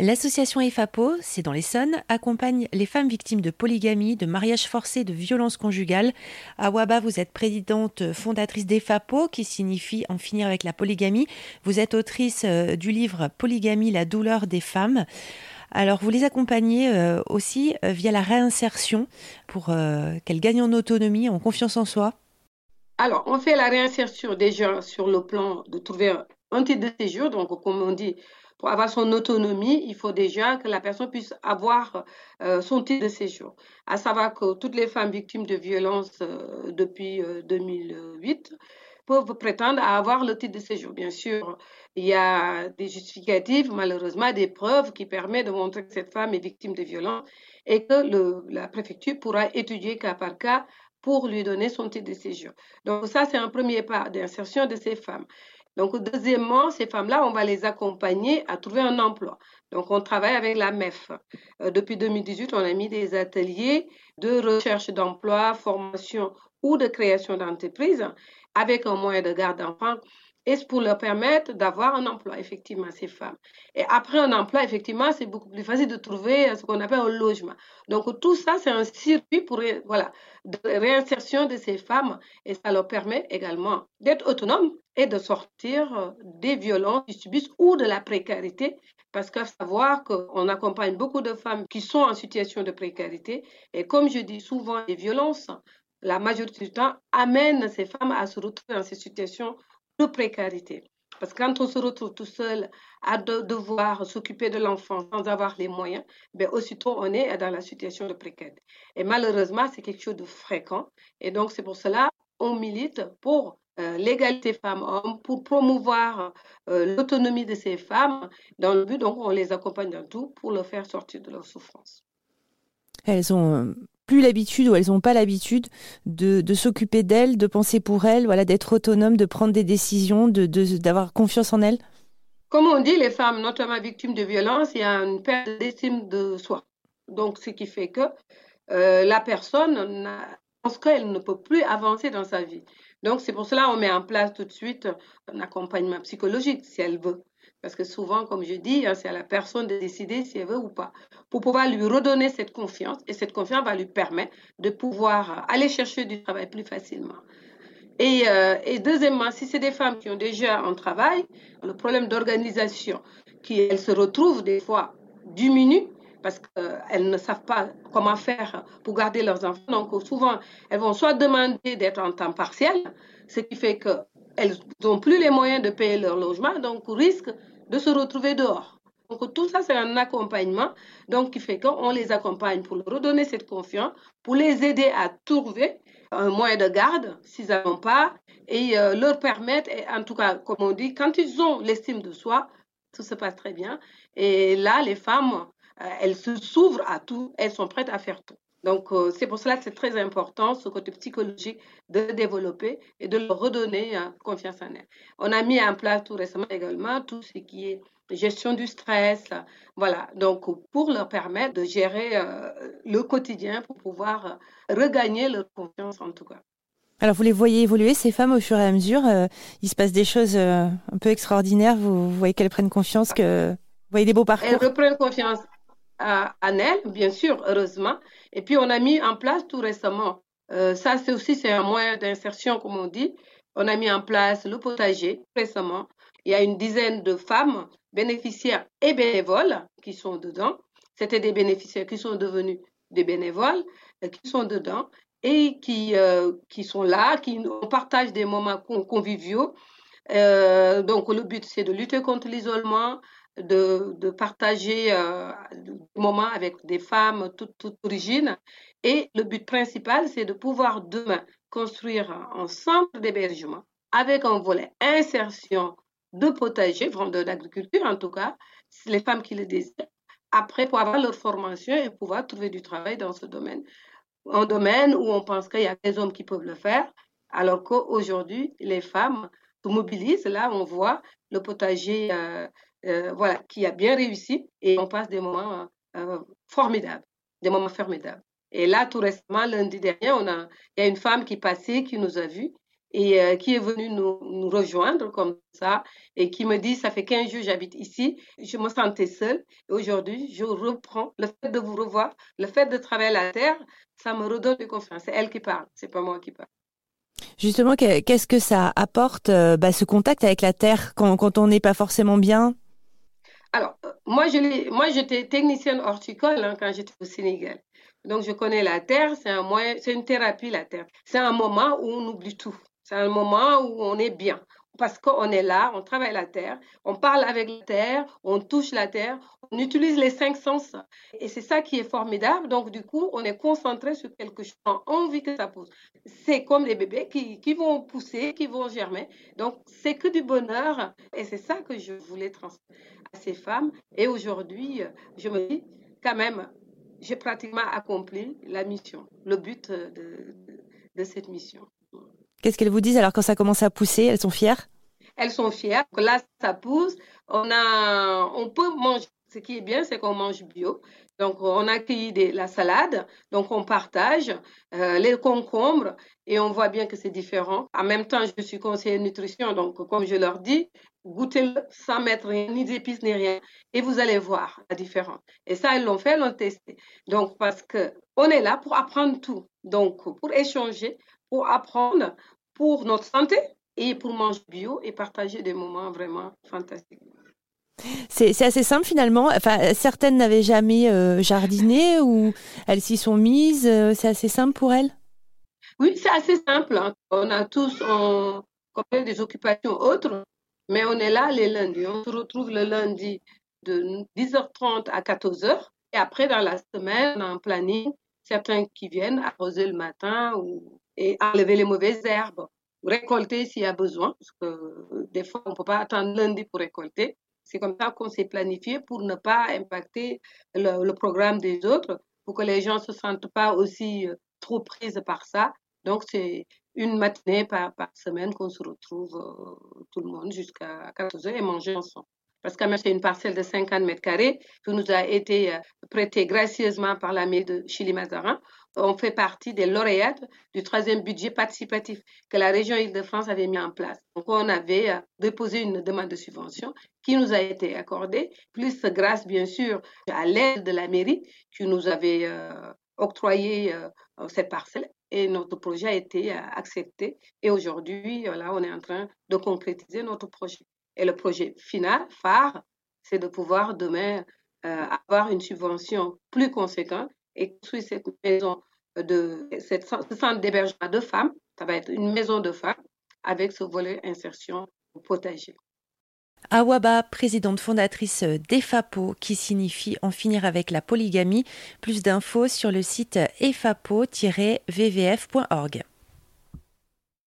L'association EFAPO, c'est dans l'Essonne, accompagne les femmes victimes de polygamie, de mariage forcé, de violence conjugale. À vous êtes présidente fondatrice d'EFAPO, qui signifie en finir avec la polygamie. Vous êtes autrice euh, du livre Polygamie, la douleur des femmes. Alors, vous les accompagnez euh, aussi euh, via la réinsertion pour qu'elles gagnent en autonomie, en confiance en soi Alors, on fait la réinsertion déjà sur le plan de trouver un titre de séjour, donc comme on dit, pour avoir son autonomie, il faut déjà que la personne puisse avoir euh, son titre de séjour. À savoir que toutes les femmes victimes de violences euh, depuis 2008 euh, peuvent prétendre à avoir le titre de séjour. Bien sûr, il y a des justificatifs, malheureusement, des preuves qui permettent de montrer que cette femme est victime de violences et que la préfecture pourra étudier cas par cas pour lui donner son titre de séjour. Donc ça, c'est un premier pas d'insertion de ces femmes. Donc, deuxièmement, ces femmes-là, on va les accompagner à trouver un emploi. Donc, on travaille avec la MEF. Euh, depuis 2018, on a mis des ateliers de recherche d'emploi, formation ou de création d'entreprise avec un moyen de garde d'enfants et pour leur permettre d'avoir un emploi, effectivement, ces femmes. Et après un emploi, effectivement, c'est beaucoup plus facile de trouver ce qu'on appelle un logement. Donc, tout ça, c'est un circuit pour, voilà, de réinsertion de ces femmes et ça leur permet également d'être autonomes et de sortir des violences qu'ils subissent ou de la précarité. Parce qu'à savoir qu'on accompagne beaucoup de femmes qui sont en situation de précarité et comme je dis souvent, les violences, la majorité du temps, amènent ces femmes à se retrouver dans ces situations de précarité. Parce que quand on se retrouve tout seul à devoir s'occuper de l'enfant sans avoir les moyens, ben aussitôt on est dans la situation de précarité. Et malheureusement, c'est quelque chose de fréquent. Et donc, c'est pour cela on milite pour euh, l'égalité femmes-hommes, pour promouvoir euh, l'autonomie de ces femmes, dans le but, donc, on les accompagne dans tout pour leur faire sortir de leur souffrance. Elles ont euh, plus l'habitude ou elles n'ont pas l'habitude de, de s'occuper d'elles, de penser pour elles, voilà, d'être autonomes, de prendre des décisions, de, d'avoir confiance en elles? Comme on dit, les femmes, notamment victimes de violences, il y a une perte d'estime de soi. Donc, ce qui fait que euh, la personne pense qu'elle ne peut plus avancer dans sa vie. Donc, c'est pour cela qu'on met en place tout de suite un accompagnement psychologique, si elle veut. Parce que souvent, comme je dis, hein, c'est à la personne de décider si elle veut ou pas, pour pouvoir lui redonner cette confiance. Et cette confiance va lui permettre de pouvoir aller chercher du travail plus facilement. Et, euh, et deuxièmement, si c'est des femmes qui ont déjà un travail, le problème d'organisation, qui elles se retrouvent des fois diminue parce qu'elles ne savent pas comment faire pour garder leurs enfants. Donc souvent, elles vont soit demander d'être en temps partiel, ce qui fait que elles n'ont plus les moyens de payer leur logement, donc risquent de se retrouver dehors. Donc tout ça, c'est un accompagnement, donc qui fait qu'on les accompagne pour leur redonner cette confiance, pour les aider à trouver un moyen de garde s'ils n'en ont pas, et euh, leur permettre, et en tout cas, comme on dit, quand ils ont l'estime de soi, tout se passe très bien. Et là, les femmes, euh, elles se s'ouvrent à tout, elles sont prêtes à faire tout. Donc, euh, c'est pour cela que c'est très important, ce côté psychologique, de développer et de leur redonner euh, confiance en elles. On a mis en place tout récemment également tout ce qui est gestion du stress, voilà, donc pour leur permettre de gérer euh, le quotidien, pour pouvoir regagner leur confiance en tout cas. Alors, vous les voyez évoluer, ces femmes, au fur et à mesure. il se passe des choses un peu extraordinaires. Vous, voyez qu'elles prennent confiance, que vous voyez des beaux parcours. Elles reprennent confiance à, elles, bien sûr, heureusement. Et puis, on a mis en place tout récemment, euh, ça c'est aussi c'est un moyen d'insertion, comme on dit. On a mis en place le potager récemment. Il y a une dizaine de femmes bénéficiaires et bénévoles qui sont dedans. C'était des bénéficiaires qui sont devenus des bénévoles, euh, qui sont dedans et qui, euh, qui sont là, qui on partage des moments conviviaux. Donc le but c'est de lutter contre l'isolement, de, partager euh, des moments avec des femmes toutes toute origines. Et le but principal, c'est de pouvoir demain construire un centre d'hébergement avec un volet insertion de potager, de l'agriculture en tout cas, les femmes qui le désirent, après pour avoir leur formation et pouvoir trouver du travail dans ce domaine. Un domaine où on pense qu'il y a des hommes qui peuvent le faire, alors qu'aujourd'hui, les femmes se mobilisent. Là, on voit le potager euh, euh, voilà, qui a bien réussi et on passe des moments euh, formidables, des moments formidables. Et là, tout récemment, lundi dernier, on a, il y a une femme qui passait, qui nous a vus et euh, qui est venu nous, nous, rejoindre comme ça et qui me dit, ça fait 15 jours j'habite ici, je me sentais seule et aujourd'hui je reprends le fait de vous revoir, le fait de travailler la terre, ça me redonne de confiance. C'est elle qui parle, c'est pas moi qui parle. Justement, qu'est-ce que ça apporte euh, bah, ce contact avec la terre quand, quand on n'est pas forcément bien? Alors, euh, moi, je moi, j'étais technicienne horticole hein, quand j'étais au Sénégal. Donc, je connais la terre, c'est un moyen, c'est une thérapie, la terre. C'est un moment où on oublie tout. C'est un moment où on est bien. Parce qu'on est là, on travaille la terre, on parle avec la terre, on touche la terre, on utilise les cinq sens. Et c'est ça qui est formidable. Donc, du coup, on est concentré sur quelque chose. On envie que ça pousse. C'est comme les bébés qui, qui vont pousser, qui vont germer. Donc, c'est que du bonheur. Et c'est ça que je voulais transmettre à ces femmes. Et aujourd'hui, je me dis, quand même, j'ai pratiquement accompli la mission, le but de, de, cette mission. Qu'est-ce qu'elles vous disent alors quand ça commence à pousser? Elles sont fières? Elles sont fières. Là, ça pousse. On, a, on peut manger. Ce qui est bien, c'est qu'on mange bio. Donc, on accueille de la salade, donc on partage euh, les concombres et on voit bien que c'est différent. En même temps, je suis conseiller de nutrition, donc comme je leur dis, goûtez-le sans mettre ni d'épices ni rien et vous allez voir la différence. Et ça, ils l'ont fait, ils l'ont testé. Donc, parce que on est là pour apprendre tout. Donc, pour échanger, pour apprendre, pour notre santé et pour manger bio et partager des moments vraiment fantastiques. C'est assez simple finalement. Enfin, certaines n'avaient jamais euh, jardiné ou elles s'y sont mises. Euh, c'est assez simple pour elles? Oui, c'est assez simple. Hein. On a tous on, des occupations autres, mais on est là les lundis. On se retrouve le lundi de 10h30 à 14h. Et après, dans la semaine, on a un planning. Certains qui viennent arroser le matin ou, et enlever les mauvaises herbes, récolter s'il y a besoin, parce que des fois, on ne peut pas attendre lundi pour récolter. C'est comme ça qu'on s'est planifié pour ne pas impacter le, programme des autres, pour que les gens ne se sentent pas aussi euh, trop prises par ça. Donc, c'est une matinée par, semaine qu'on se retrouve euh, tout le monde jusqu'à 14 heures et manger ensemble. Parce que c'est une parcelle de 50 mètres carrés qui nous a été euh, prêtée gracieusement par la mairie de Chili-Mazarin on fait partie des lauréates du troisième budget participatif que la région Île-de-France avait mis en place. Donc, on avait euh, déposé une demande de subvention qui nous a été accordée, plus grâce, bien sûr, à l'aide de la mairie qui nous avait euh, octroyé cette parcelle et notre projet a été accepté. Et aujourd'hui, là, on est en train de concrétiser notre projet. Et le projet final, phare, c'est de pouvoir demain avoir une subvention plus conséquente et construire cette maison de cette, ce centre d'hébergement de femmes. Ça va être une maison de femmes avec ce volet insertion au potager. Awaba, présidente fondatrice d'EFAPO, qui signifie en finir avec la polygamie. Plus d'infos sur le site efapo-vvf.org.